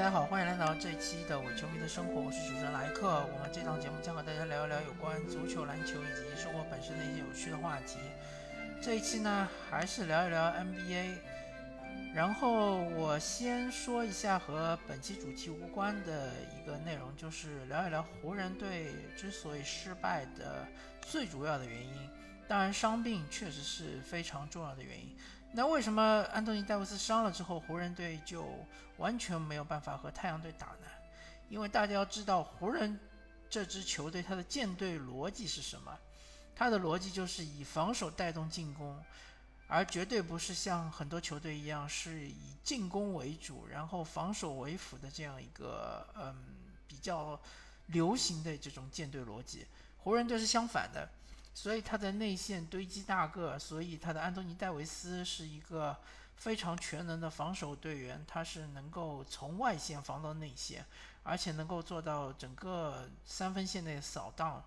大家好，欢迎来到这一期的伪球迷的生活，我是主持人莱克。我们这档节目将和大家聊一聊有关足球、篮球以及生活本身的一些有趣的话题。这一期呢，还是聊一聊 NBA。然后我先说一下和本期主题无关的一个内容，就是聊一聊湖人队之所以失败的最主要的原因。当然，伤病确实是非常重要的原因。那为什么安东尼·戴维斯伤了之后，湖人队就完全没有办法和太阳队打呢？因为大家要知道，湖人这支球队它的建队逻辑是什么？它的逻辑就是以防守带动进攻，而绝对不是像很多球队一样是以进攻为主，然后防守为辅的这样一个嗯比较流行的这种建队逻辑。湖人队是相反的。所以他的内线堆积大个，所以他的安东尼戴维斯是一个非常全能的防守队员，他是能够从外线防到内线，而且能够做到整个三分线内扫荡，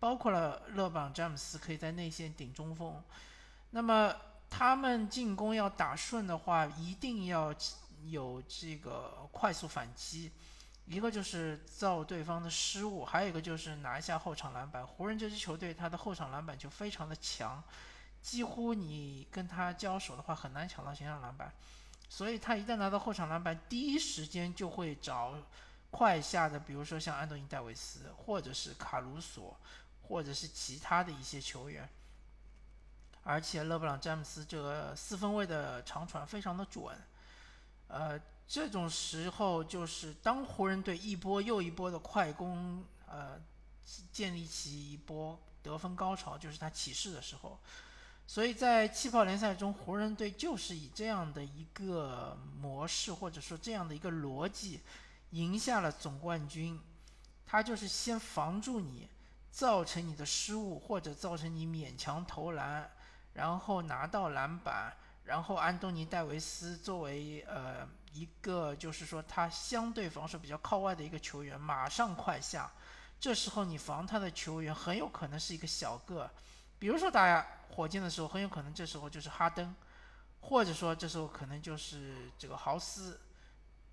包括了勒布朗詹姆斯可以在内线顶中锋。那么他们进攻要打顺的话，一定要有这个快速反击。一个就是造对方的失误，还有一个就是拿下后场篮板。湖人这支球队，他的后场篮板就非常的强，几乎你跟他交手的话很难抢到前场篮板。所以他一旦拿到后场篮板，第一时间就会找快下的，比如说像安东尼戴维斯，或者是卡鲁索，或者是其他的一些球员。而且勒布朗詹姆斯这个四分卫的长传非常的准，呃。这种时候，就是当湖人队一波又一波的快攻，呃，建立起一波得分高潮，就是他起势的时候。所以在气泡联赛中，湖人队就是以这样的一个模式，或者说这样的一个逻辑，赢下了总冠军。他就是先防住你，造成你的失误，或者造成你勉强投篮，然后拿到篮板。然后安东尼戴维斯作为呃一个就是说他相对防守比较靠外的一个球员，马上快下，这时候你防他的球员很有可能是一个小个，比如说打火箭的时候，很有可能这时候就是哈登，或者说这时候可能就是这个豪斯，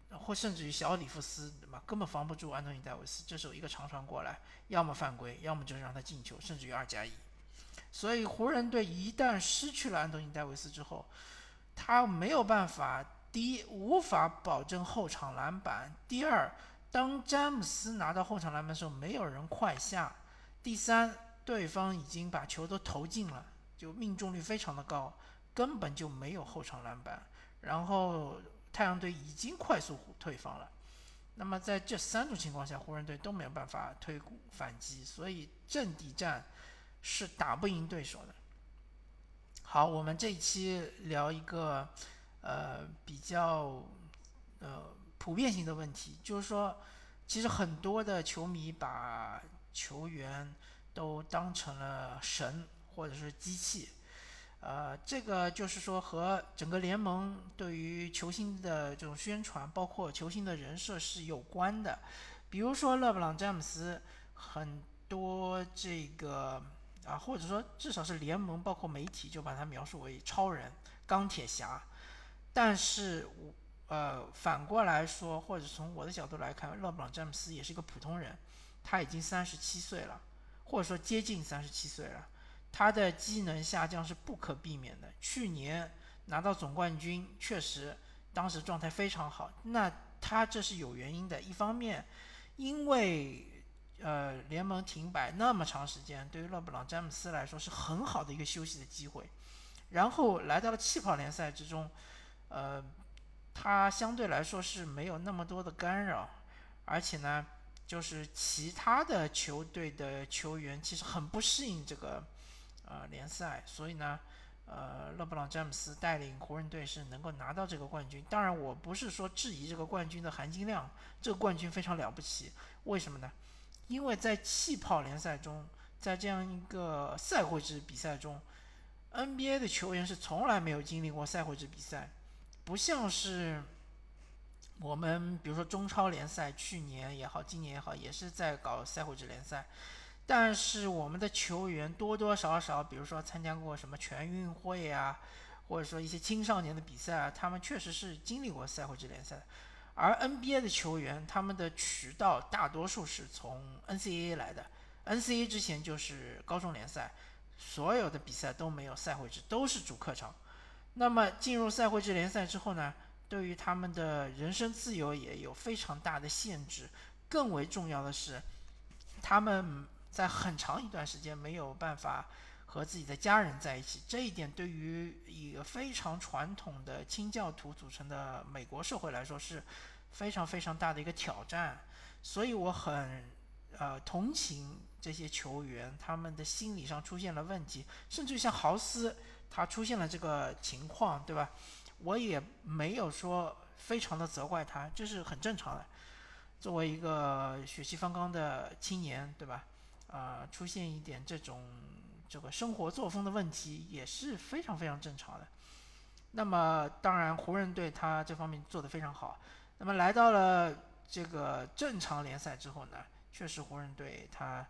或甚至于小里弗斯，对吧？根本防不住安东尼戴维斯，这时候一个长传过来，要么犯规，要么就是让他进球，甚至于二加一。所以湖人队一旦失去了安东尼戴维斯之后，他没有办法：第一，无法保证后场篮板；第二，当詹姆斯拿到后场篮板的时候，没有人快下；第三，对方已经把球都投进了，就命中率非常的高，根本就没有后场篮板。然后太阳队已经快速退防了。那么在这三种情况下，湖人队都没有办法推反击，所以阵地战。是打不赢对手的。好，我们这一期聊一个呃比较呃普遍性的问题，就是说，其实很多的球迷把球员都当成了神或者是机器，呃，这个就是说和整个联盟对于球星的这种宣传，包括球星的人设是有关的。比如说勒布朗詹姆斯，很多这个。啊，或者说至少是联盟，包括媒体，就把他描述为超人、钢铁侠。但是，我呃，反过来说，或者从我的角度来看，勒布朗·詹姆斯也是一个普通人，他已经三十七岁了，或者说接近三十七岁了，他的机能下降是不可避免的。去年拿到总冠军，确实当时状态非常好，那他这是有原因的。一方面，因为呃，联盟停摆那么长时间，对于勒布朗·詹姆斯来说是很好的一个休息的机会。然后来到了气泡联赛之中，呃，他相对来说是没有那么多的干扰，而且呢，就是其他的球队的球员其实很不适应这个呃联赛，所以呢，呃，勒布朗·詹姆斯带领湖人队是能够拿到这个冠军。当然，我不是说质疑这个冠军的含金量，这个冠军非常了不起。为什么呢？因为在气泡联赛中，在这样一个赛会制比赛中，NBA 的球员是从来没有经历过赛会制比赛，不像是我们比如说中超联赛，去年也好，今年也好，也是在搞赛会制联赛。但是我们的球员多多少少，比如说参加过什么全运会啊，或者说一些青少年的比赛啊，他们确实是经历过赛会制联赛。而 NBA 的球员，他们的渠道大多数是从 NCAA 来的。NCAA 之前就是高中联赛，所有的比赛都没有赛会制，都是主客场。那么进入赛会制联赛之后呢，对于他们的人身自由也有非常大的限制。更为重要的是，他们在很长一段时间没有办法和自己的家人在一起。这一点对于一个非常传统的清教徒组成的美国社会来说是。非常非常大的一个挑战，所以我很呃同情这些球员，他们的心理上出现了问题，甚至像豪斯他出现了这个情况，对吧？我也没有说非常的责怪他，这是很正常的。作为一个血气方刚的青年，对吧？啊，出现一点这种这个生活作风的问题也是非常非常正常的。那么当然，湖人队他这方面做得非常好。那么来到了这个正常联赛之后呢，确实湖人队他，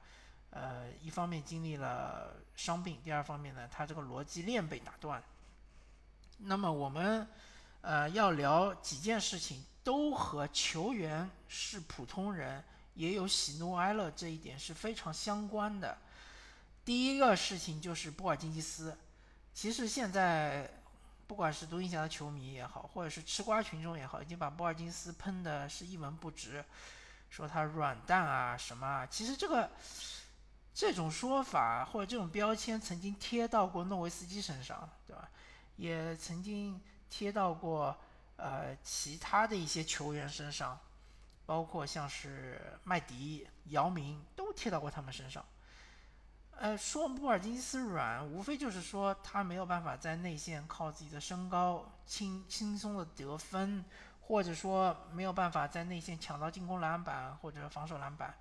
呃，一方面经历了伤病，第二方面呢，他这个逻辑链被打断。那么我们呃要聊几件事情，都和球员是普通人，也有喜怒哀乐这一点是非常相关的。第一个事情就是波尔津吉斯，其实现在。不管是独行侠的球迷也好，或者是吃瓜群众也好，已经把波尔津斯喷的是一文不值，说他软蛋啊什么啊。其实这个这种说法或者这种标签曾经贴到过诺维斯基身上，对吧？也曾经贴到过呃其他的一些球员身上，包括像是麦迪、姚明都贴到过他们身上。呃，说波尔津斯软，无非就是说他没有办法在内线靠自己的身高轻轻松的得分，或者说没有办法在内线抢到进攻篮板或者防守篮板，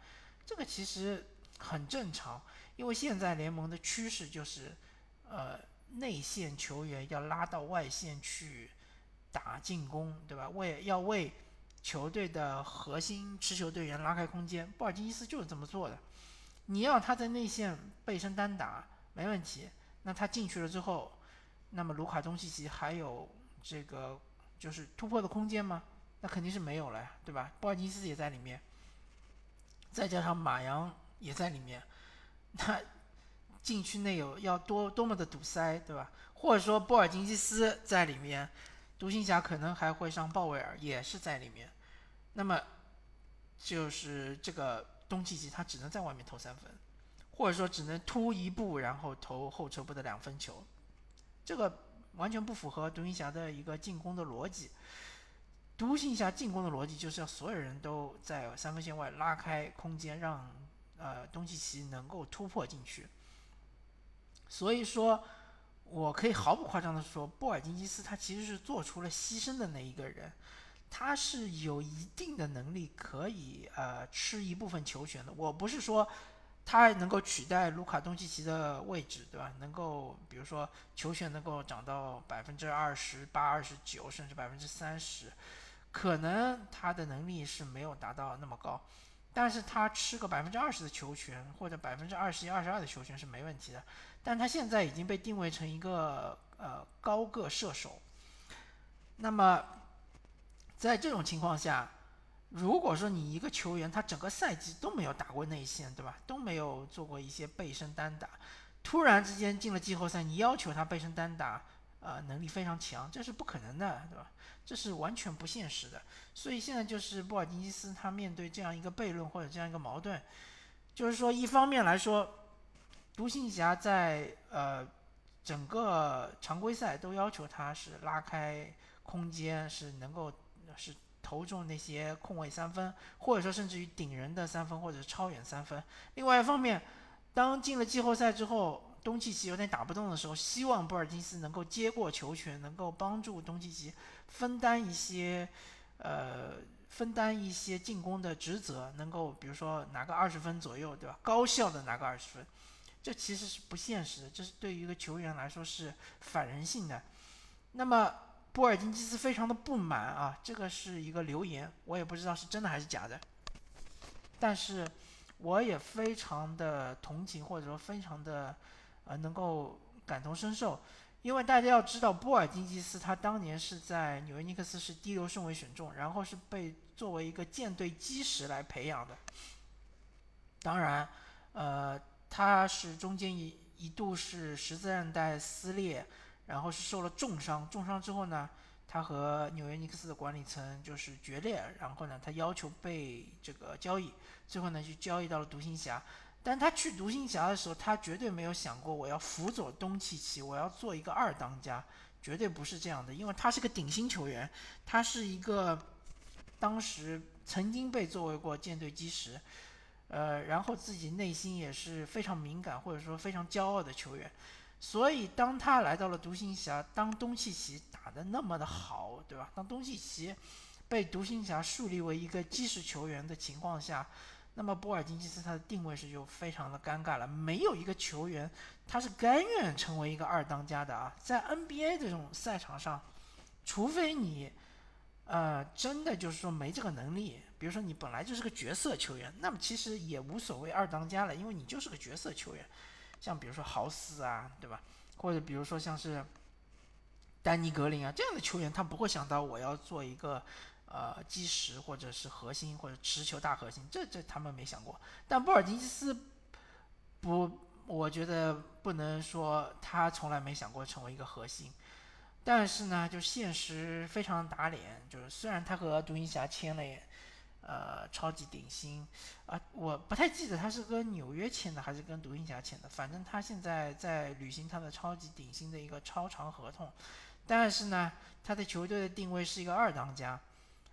这个其实很正常，因为现在联盟的趋势就是，呃，内线球员要拉到外线去打进攻，对吧？为要为球队的核心持球队员拉开空间，波尔津斯就是这么做的。你要他在内线背身单打没问题，那他进去了之后，那么卢卡东契奇还有这个就是突破的空间吗？那肯定是没有了呀，对吧？波尔津斯也在里面，再加上马扬也在里面，那禁区内有要多多么的堵塞，对吧？或者说波尔津吉斯在里面，独行侠可能还会上鲍威尔也是在里面，那么就是这个。东契奇他只能在外面投三分，或者说只能突一步然后投后撤步的两分球，这个完全不符合独行侠的一个进攻的逻辑。独行侠进攻的逻辑就是要所有人都在三分线外拉开空间，让呃东契奇能够突破进去。所以说，我可以毫不夸张的说，波尔津吉斯他其实是做出了牺牲的那一个人。他是有一定的能力可以呃吃一部分球权的。我不是说他能够取代卢卡东契奇的位置，对吧？能够比如说球权能够涨到百分之二十八、二十九，甚至百分之三十，可能他的能力是没有达到那么高。但是他吃个百分之二十的球权或者百分之二十一、二十二的球权是没问题的。但他现在已经被定位成一个呃高个射手，那么。在这种情况下，如果说你一个球员他整个赛季都没有打过内线，对吧？都没有做过一些背身单打，突然之间进了季后赛，你要求他背身单打，呃，能力非常强，这是不可能的，对吧？这是完全不现实的。所以现在就是布尔津吉斯他面对这样一个悖论或者这样一个矛盾，就是说一方面来说，独行侠在呃整个常规赛都要求他是拉开空间，是能够。是投中那些空位三分，或者说甚至于顶人的三分，或者超远三分。另外一方面，当进了季后赛之后，东契奇有点打不动的时候，希望波尔津斯能够接过球权，能够帮助东契奇分担一些，呃，分担一些进攻的职责，能够比如说拿个二十分左右，对吧？高效的拿个二十分，这其实是不现实的，这是对于一个球员来说是反人性的。那么。波尔津吉斯非常的不满啊，这个是一个留言，我也不知道是真的还是假的，但是我也非常的同情或者说非常的呃能够感同身受，因为大家要知道，波尔津吉斯他当年是在纽约尼克斯是第六顺位选中，然后是被作为一个舰队基石来培养的。当然，呃，他是中间一一度是十字韧带撕裂，然后是受了重伤。重伤之后呢，他和纽约尼克斯的管理层就是决裂，然后呢，他要求被这个交易，最后呢就交易到了独行侠。但他去独行侠的时候，他绝对没有想过我要辅佐东契奇，我要做一个二当家，绝对不是这样的。因为他是个顶薪球员，他是一个当时曾经被作为过舰队基石，呃，然后自己内心也是非常敏感或者说非常骄傲的球员。所以当他来到了独行侠，当东契奇打得那么的好，对吧？当东契奇被独行侠树立为一个基石球员的情况下。那么波尔津吉斯他的定位是就非常的尴尬了，没有一个球员他是甘愿成为一个二当家的啊，在 NBA 这种赛场上，除非你，呃，真的就是说没这个能力，比如说你本来就是个角色球员，那么其实也无所谓二当家了，因为你就是个角色球员，像比如说豪斯啊，对吧？或者比如说像是丹尼格林啊这样的球员，他不会想到我要做一个。呃，基石或者是核心或者持球大核心，这这他们没想过。但波尔津吉斯不，我觉得不能说他从来没想过成为一个核心。但是呢，就现实非常打脸，就是虽然他和独行侠签了呃超级顶薪啊，我不太记得他是跟纽约签的还是跟独行侠签的，反正他现在在履行他的超级顶薪的一个超长合同。但是呢，他的球队的定位是一个二当家。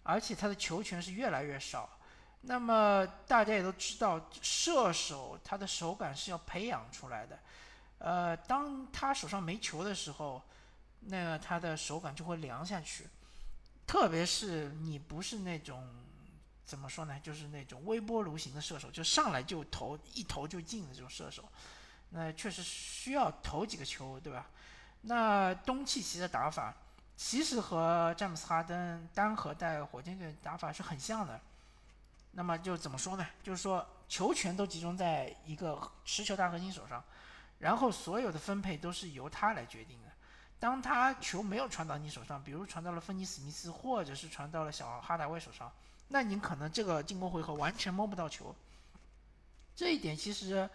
而且他的球权是越来越少，那么大家也都知道，射手他的手感是要培养出来的，呃，当他手上没球的时候，那他的手感就会凉下去，特别是你不是那种怎么说呢，就是那种微波炉型的射手，就上来就投一投就进的这种射手，那确实需要投几个球，对吧？那东契奇的打法。其实和詹姆斯哈登单核带火箭队打法是很像的，那么就怎么说呢？就是说球权都集中在一个持球大核心手上，然后所有的分配都是由他来决定的。当他球没有传到你手上，比如传到了芬尼史密斯，或者是传到了小哈达威手上，那你可能这个进攻回合完全摸不到球。这一点其实，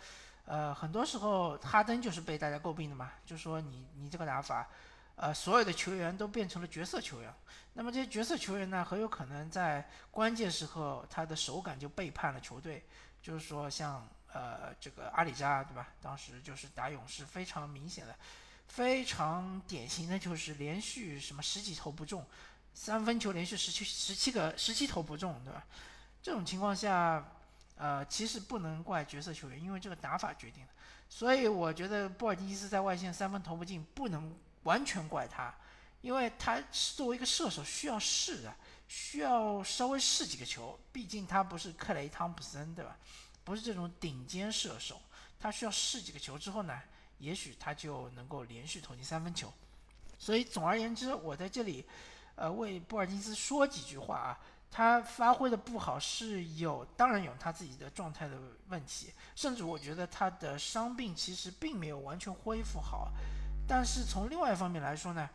呃，很多时候哈登就是被大家诟病的嘛，就说你你这个打法。呃，所有的球员都变成了角色球员，那么这些角色球员呢，很有可能在关键时刻他的手感就背叛了球队。就是说，像呃这个阿里扎，对吧？当时就是打勇士，非常明显的，非常典型的就是连续什么十几投不中，三分球连续十七十七个十七投不中，对吧？这种情况下，呃，其实不能怪角色球员，因为这个打法决定的。所以我觉得波尔津吉斯在外线三分投不进，不能。完全怪他，因为他作为一个射手需要试的，需要稍微试几个球。毕竟他不是克雷汤普森，对吧？不是这种顶尖射手，他需要试几个球之后呢，也许他就能够连续投进三分球。所以总而言之，我在这里，呃，为波尔津斯说几句话啊。他发挥的不好是有，当然有他自己的状态的问题，甚至我觉得他的伤病其实并没有完全恢复好。但是从另外一方面来说呢，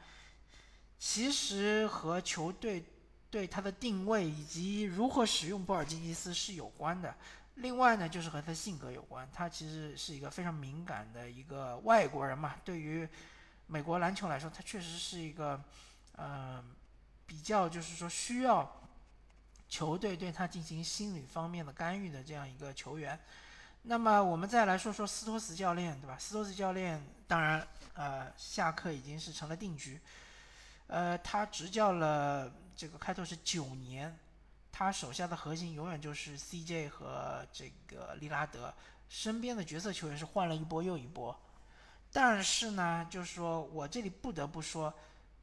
其实和球队对他的定位以及如何使用波尔津吉斯是有关的。另外呢，就是和他性格有关。他其实是一个非常敏感的一个外国人嘛。对于美国篮球来说，他确实是一个，呃，比较就是说需要球队对他进行心理方面的干预的这样一个球员。那么我们再来说说斯托斯教练，对吧？斯托斯教练当然，呃，下课已经是成了定局。呃，他执教了这个开拓是九年，他手下的核心永远就是 CJ 和这个利拉德，身边的角色球员是换了一波又一波。但是呢，就是说我这里不得不说，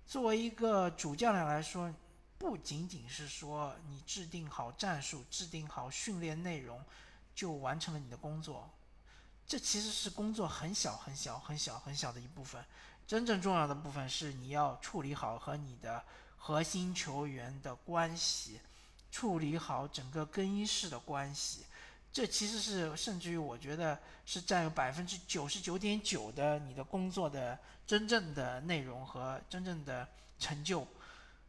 作为一个主教练来说，不仅仅是说你制定好战术、制定好训练内容。就完成了你的工作，这其实是工作很小很小很小很小的一部分。真正重要的部分是你要处理好和你的核心球员的关系，处理好整个更衣室的关系，这其实是甚至于我觉得是占有百分之九十九点九的你的工作的真正的内容和真正的成就。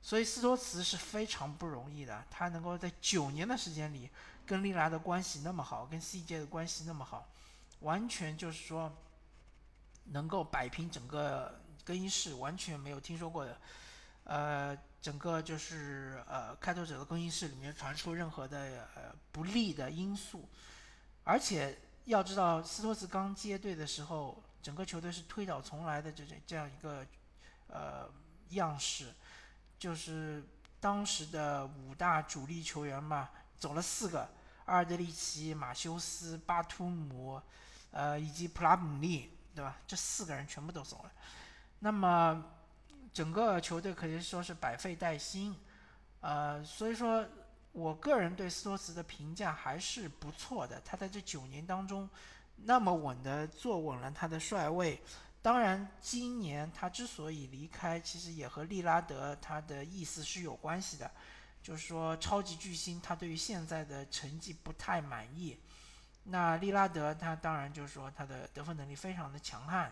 所以斯托茨是非常不容易的，他能够在九年的时间里跟利拉的关系那么好，跟 CJ 的关系那么好，完全就是说能够摆平整个更衣室，完全没有听说过的。呃，整个就是呃开拓者的更衣室里面传出任何的呃不利的因素，而且要知道斯托茨刚接队的时候，整个球队是推倒重来的这这这样一个呃样式。就是当时的五大主力球员嘛，走了四个，阿尔德里奇、马修斯、巴图姆，呃，以及普拉姆利，对吧？这四个人全部都走了。那么整个球队可以说是百废待兴，呃，所以说我个人对斯托茨的评价还是不错的。他在这九年当中那么稳的坐稳了他的帅位。当然，今年他之所以离开，其实也和利拉德他的意思是有关系的，就是说超级巨星他对于现在的成绩不太满意。那利拉德他当然就是说他的得分能力非常的强悍，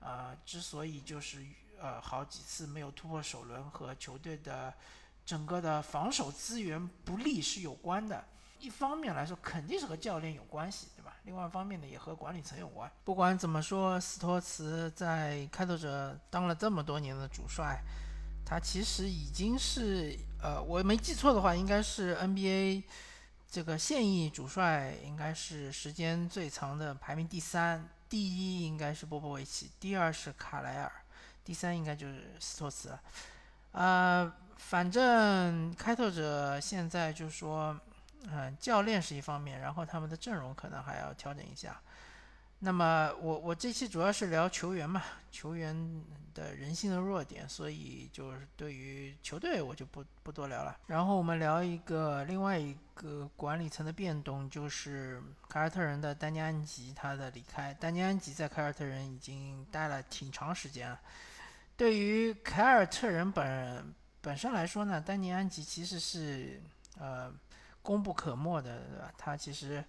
呃，之所以就是呃好几次没有突破首轮和球队的整个的防守资源不利是有关的。一方面来说，肯定是和教练有关系，对吧？另外一方面呢，也和管理层有关。不管怎么说，斯托茨在开拓者当了这么多年的主帅，他其实已经是呃，我没记错的话，应该是 NBA 这个现役主帅，应该是时间最长的，排名第三。第一应该是波波维奇，第二是卡莱尔，第三应该就是斯托茨。呃，反正开拓者现在就说。嗯，教练是一方面，然后他们的阵容可能还要调整一下。那么我我这期主要是聊球员嘛，球员的人性的弱点，所以就是对于球队我就不不多聊了。然后我们聊一个另外一个管理层的变动，就是凯尔特人的丹尼安吉他的离开。丹尼安吉在凯尔特人已经待了挺长时间了。对于凯尔特人本本身来说呢，丹尼安吉其实是呃。功不可没的，对吧？他其实，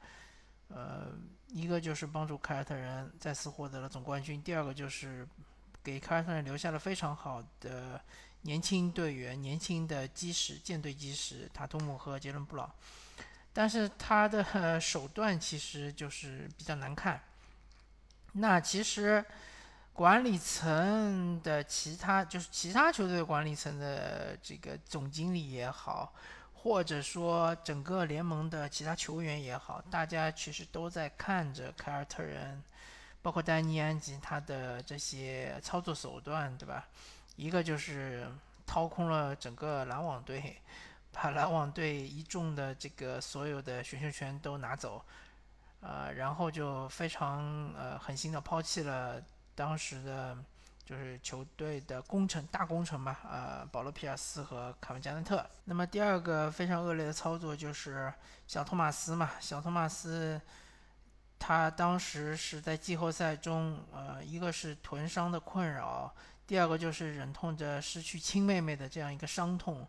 呃，一个就是帮助凯尔特人再次获得了总冠军，第二个就是给凯尔特人留下了非常好的年轻队员、年轻的基石、舰队基石塔图姆和杰伦布朗。但是他的 手段其实就是比较难看。那其实管理层的其他，就是其他球队管理层的这个总经理也好。或者说，整个联盟的其他球员也好，大家其实都在看着凯尔特人，包括丹尼安吉他的这些操作手段，对吧？一个就是掏空了整个篮网队，把篮网队一众的这个所有的选秀权都拿走，呃，然后就非常呃狠心的抛弃了当时的。就是球队的工程大工程嘛，呃，保罗·皮尔斯和卡文·加内特。那么第二个非常恶劣的操作就是小托马斯嘛，小托马斯他当时是在季后赛中，呃，一个是臀伤的困扰，第二个就是忍痛着失去亲妹妹的这样一个伤痛，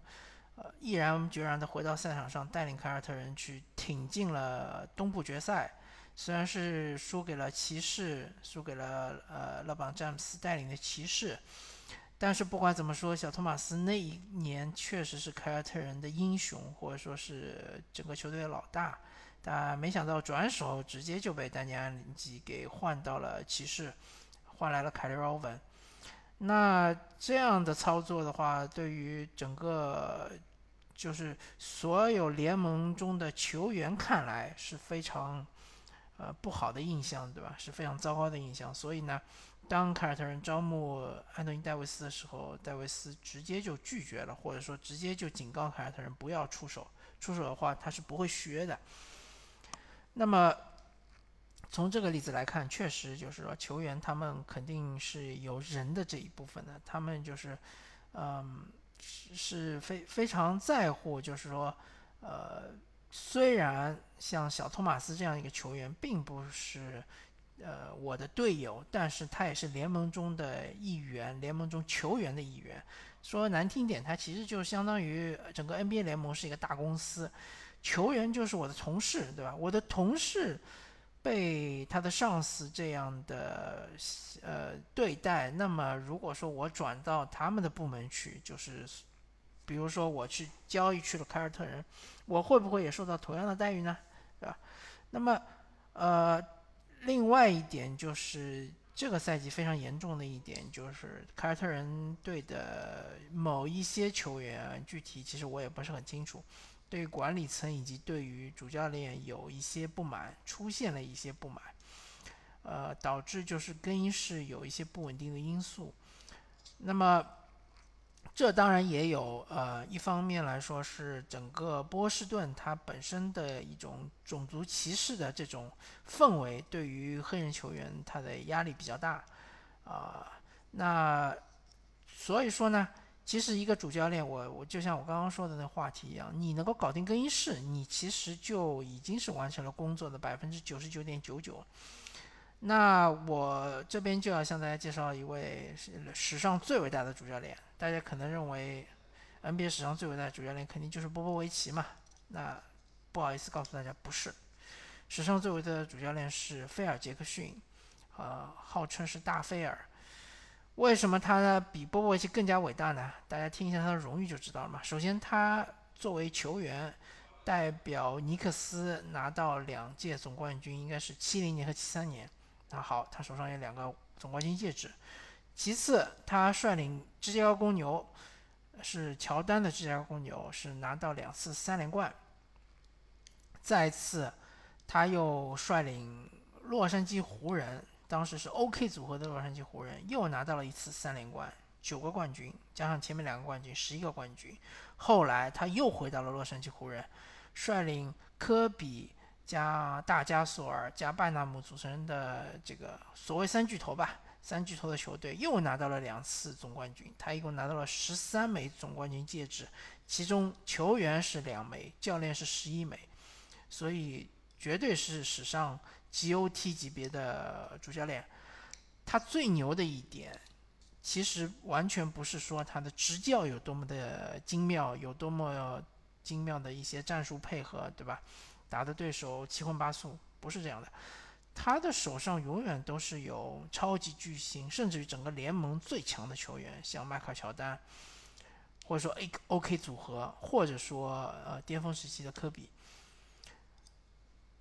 呃，毅然决然的回到赛场上，带领凯尔特人去挺进了东部决赛。虽然是输给了骑士，输给了呃勒布朗詹姆斯带领的骑士，但是不管怎么说，小托马斯那一年确实是凯尔特人的英雄，或者说是整个球队的老大。但没想到转手直接就被丹尼安林吉给换到了骑士，换来了凯利·欧文。那这样的操作的话，对于整个就是所有联盟中的球员看来是非常。呃，不好的印象，对吧？是非常糟糕的印象。所以呢，当凯尔特人招募安东尼·戴维斯的时候，戴维斯直接就拒绝了，或者说直接就警告凯尔特人不要出手。出手的话，他是不会续约的。那么，从这个例子来看，确实就是说，球员他们肯定是有人的这一部分的，他们就是，嗯，是非非常在乎，就是说，呃。虽然像小托马斯这样一个球员并不是，呃，我的队友，但是他也是联盟中的一员，联盟中球员的一员。说难听点，他其实就相当于整个 NBA 联盟是一个大公司，球员就是我的同事，对吧？我的同事被他的上司这样的呃对待，那么如果说我转到他们的部门去，就是比如说我去交易去了凯尔特人，我会不会也受到同样的待遇呢？对吧？那么呃，另外一点就是这个赛季非常严重的一点就是凯尔特人队的某一些球员，具体其实我也不是很清楚。对管理层以及对于主教练有一些不满，出现了一些不满，呃，导致就是更衣室有一些不稳定的因素。那么，这当然也有呃，一方面来说是整个波士顿它本身的一种种族歧视的这种氛围，对于黑人球员他的压力比较大啊。那所以说呢。其实一个主教练，我我就像我刚刚说的那话题一样，你能够搞定更衣室，你其实就已经是完成了工作的百分之九十九点九九。那我这边就要向大家介绍一位史上最伟大的主教练。大家可能认为 NBA 史上最伟大的主教练肯定就是波波维奇嘛？那不好意思告诉大家，不是。史上最伟大的主教练是菲尔杰克逊，呃，号称是大菲尔。为什么他呢比波波维奇更加伟大呢？大家听一下他的荣誉就知道了嘛。首先，他作为球员代表尼克斯拿到两届总冠军，应该是七零年和七三年。那好，他手上有两个总冠军戒指。其次，他率领芝加哥公牛，是乔丹的芝加哥公牛，是拿到两次三连冠。再次，他又率领洛杉矶湖人。当时是 OK 组合的洛杉矶湖人又拿到了一次三连冠，九个冠军加上前面两个冠军，十一个冠军。后来他又回到了洛杉矶湖人，率领科比加大加索尔加拜纳姆组成的这个所谓三巨头吧，三巨头的球队又拿到了两次总冠军。他一共拿到了十三枚总冠军戒指，其中球员是两枚，教练是十一枚，所以绝对是史上。GOT 级别的主教练，他最牛的一点，其实完全不是说他的执教有多么的精妙，有多么精妙的一些战术配合，对吧？打的对手七荤八素，不是这样的。他的手上永远都是有超级巨星，甚至于整个联盟最强的球员，像迈克尔乔丹，或者说 A OK 组合，或者说呃巅峰时期的科比。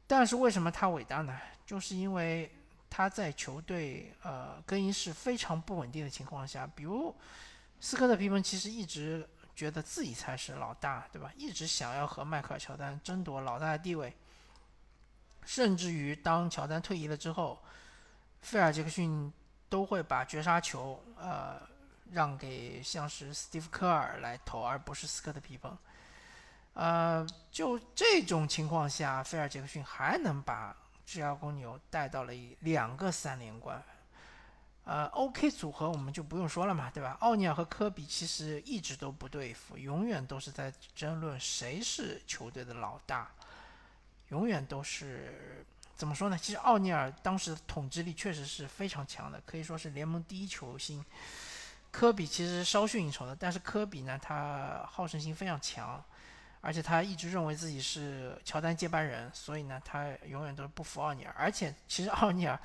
但是为什么他伟大呢？就是因为他在球队呃更衣室非常不稳定的情况下，比如斯科特皮蓬其实一直觉得自己才是老大，对吧？一直想要和迈克尔乔丹争夺老大的地位，甚至于当乔丹退役了之后，菲尔杰克逊都会把绝杀球呃让给像是斯蒂夫科尔来投，而不是斯科特皮蓬。呃，就这种情况下，菲尔杰克逊还能把芝加哥公牛带到了一两个三连冠。呃，OK 组合我们就不用说了嘛，对吧？奥尼尔和科比其实一直都不对付，永远都是在争论谁是球队的老大，永远都是怎么说呢？其实奥尼尔当时的统治力确实是非常强的，可以说是联盟第一球星。科比其实稍逊一筹的，但是科比呢，他好胜心非常强。而且他一直认为自己是乔丹接班人，所以呢，他永远都是不服奥尼尔。而且其实奥尼尔，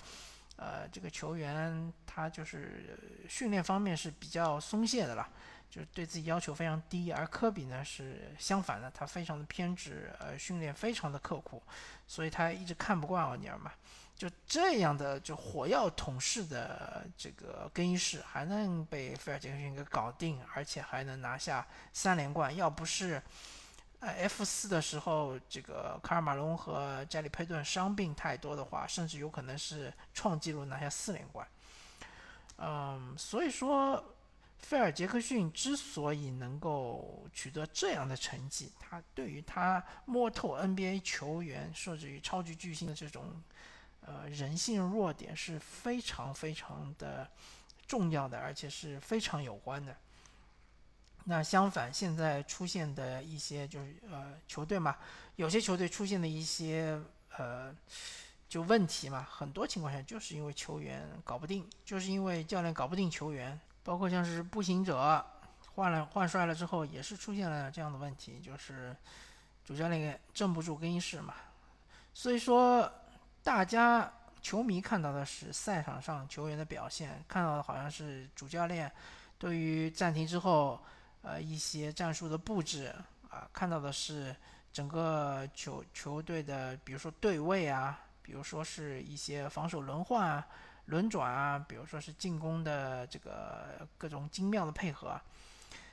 呃，这个球员他就是训练方面是比较松懈的了，就是对自己要求非常低。而科比呢是相反的，他非常的偏执，呃，训练非常的刻苦，所以他一直看不惯奥尼尔嘛。就这样的就火药桶式的这个更衣室，还能被菲尔杰克逊给搞定，而且还能拿下三连冠，要不是。F 四的时候，这个卡尔马龙和加里佩顿伤病太多的话，甚至有可能是创纪录拿下四连冠。嗯，所以说，菲尔杰克逊之所以能够取得这样的成绩，他对于他摸透 NBA 球员甚至于超级巨星的这种呃人性弱点是非常非常的重要的，而且是非常有关的。那相反，现在出现的一些就是呃球队嘛，有些球队出现的一些呃就问题嘛，很多情况下就是因为球员搞不定，就是因为教练搞不定球员，包括像是步行者换了换帅了之后，也是出现了这样的问题，就是主教练镇不住更衣室嘛。所以说，大家球迷看到的是赛场上球员的表现，看到的好像是主教练对于暂停之后，呃一些战术的布置啊，看到的是整个球球队的，比如说对位啊，比如说是一些防守轮换啊。轮转啊，比如说是进攻的这个各种精妙的配合，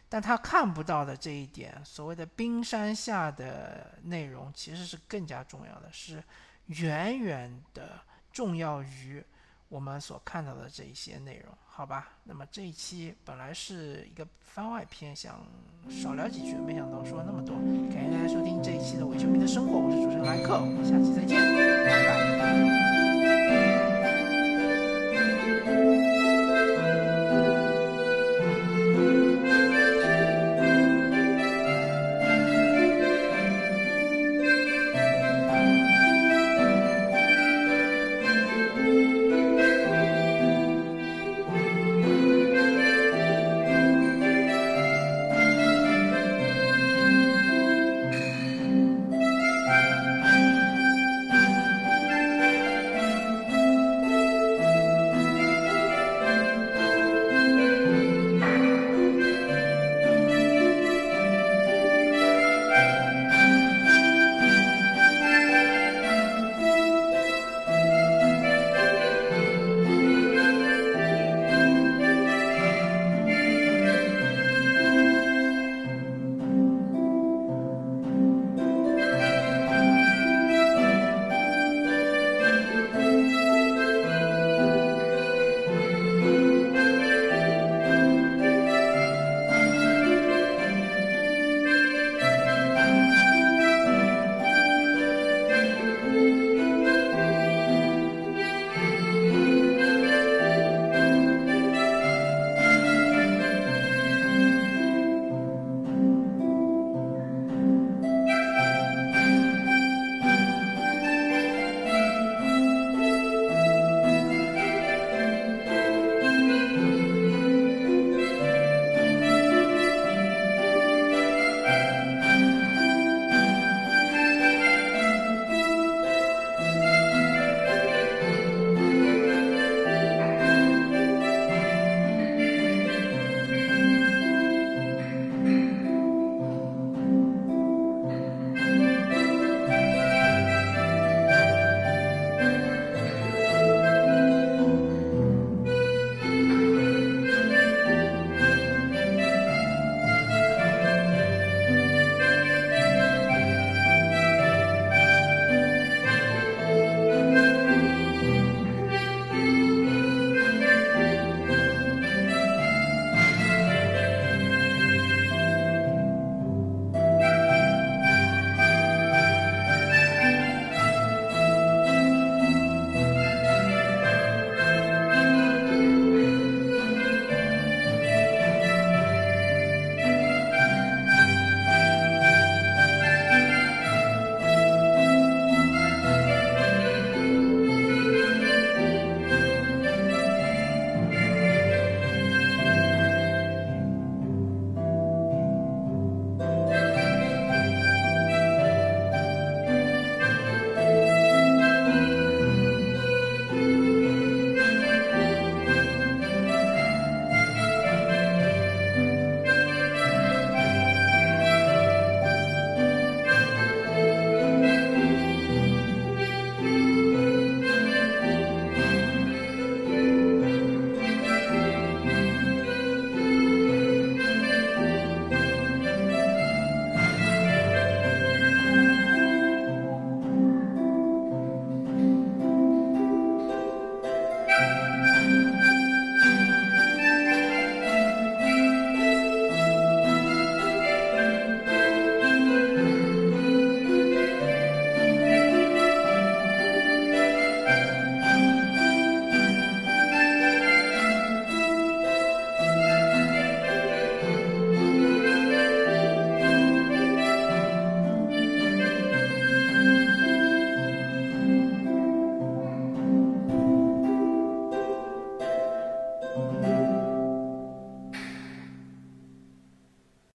但他看不到的这一点，所谓的冰山下的内容，其实是更加重要的，是远远的重要于我们所看到的这一些内容，好吧？那么这一期本来是一个番外篇，想少聊几句，没想到说了那么多。感谢大家收听这一期的伪球迷的生活，我是主持人莱克，我们下期再见，拜拜。